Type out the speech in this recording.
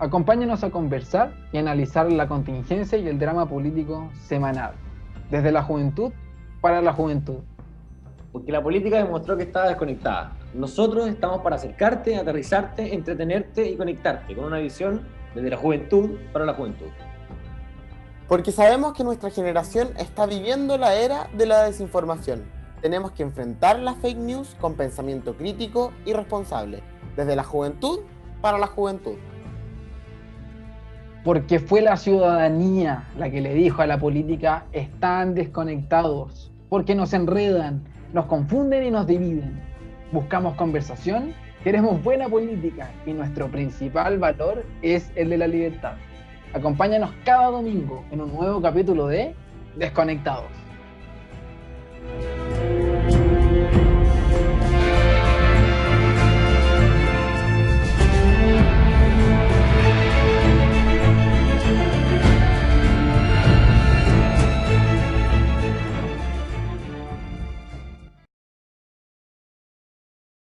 Acompáñenos a conversar y analizar la contingencia y el drama político semanal, desde la juventud para la juventud. Porque la política demostró que estaba desconectada. Nosotros estamos para acercarte, aterrizarte, entretenerte y conectarte con una visión desde la juventud para la juventud. Porque sabemos que nuestra generación está viviendo la era de la desinformación. Tenemos que enfrentar las fake news con pensamiento crítico y responsable, desde la juventud para la juventud. Porque fue la ciudadanía la que le dijo a la política, están desconectados, porque nos enredan, nos confunden y nos dividen. Buscamos conversación, queremos buena política y nuestro principal valor es el de la libertad. Acompáñanos cada domingo en un nuevo capítulo de Desconectados.